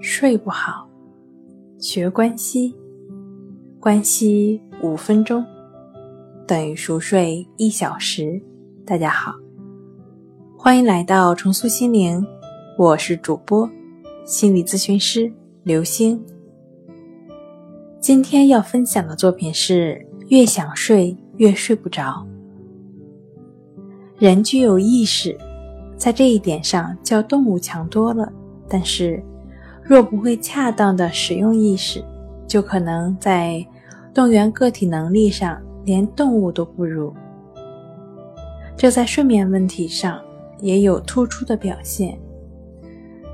睡不好，学关西，关西五分钟等于熟睡一小时。大家好，欢迎来到重塑心灵，我是主播心理咨询师刘星。今天要分享的作品是：越想睡越睡不着。人具有意识，在这一点上较动物强多了，但是。若不会恰当的使用意识，就可能在动员个体能力上连动物都不如。这在睡眠问题上也有突出的表现。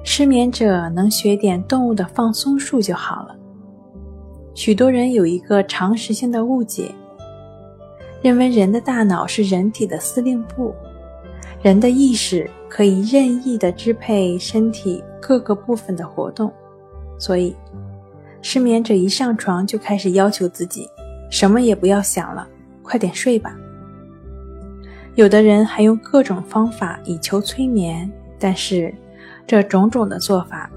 失眠者能学点动物的放松术就好了。许多人有一个常识性的误解，认为人的大脑是人体的司令部，人的意识可以任意的支配身体。各个部分的活动，所以失眠者一上床就开始要求自己，什么也不要想了，快点睡吧。有的人还用各种方法以求催眠，但是这种种的做法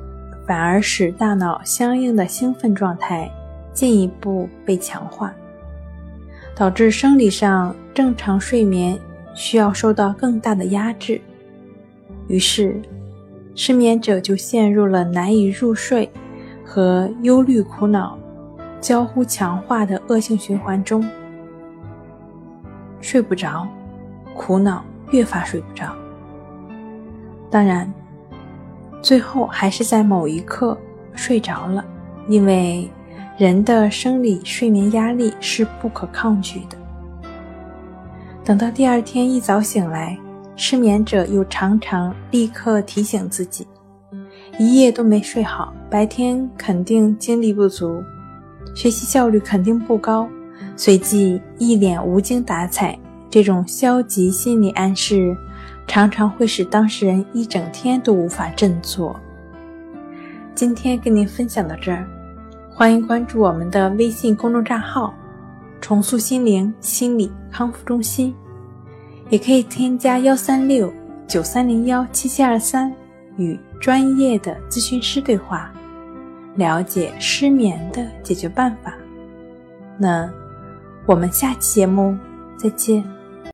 反而使大脑相应的兴奋状态进一步被强化，导致生理上正常睡眠需要受到更大的压制，于是。失眠者就陷入了难以入睡和忧虑、苦恼交互强化的恶性循环中，睡不着，苦恼越发睡不着。当然，最后还是在某一刻睡着了，因为人的生理睡眠压力是不可抗拒的。等到第二天一早醒来。失眠者又常常立刻提醒自己，一夜都没睡好，白天肯定精力不足，学习效率肯定不高，随即一脸无精打采。这种消极心理暗示常常会使当事人一整天都无法振作。今天跟您分享到这儿，欢迎关注我们的微信公众账号“重塑心灵心理康复中心”。也可以添加幺三六九三零幺七七二三，与专业的咨询师对话，了解失眠的解决办法。那我们下期节目再见。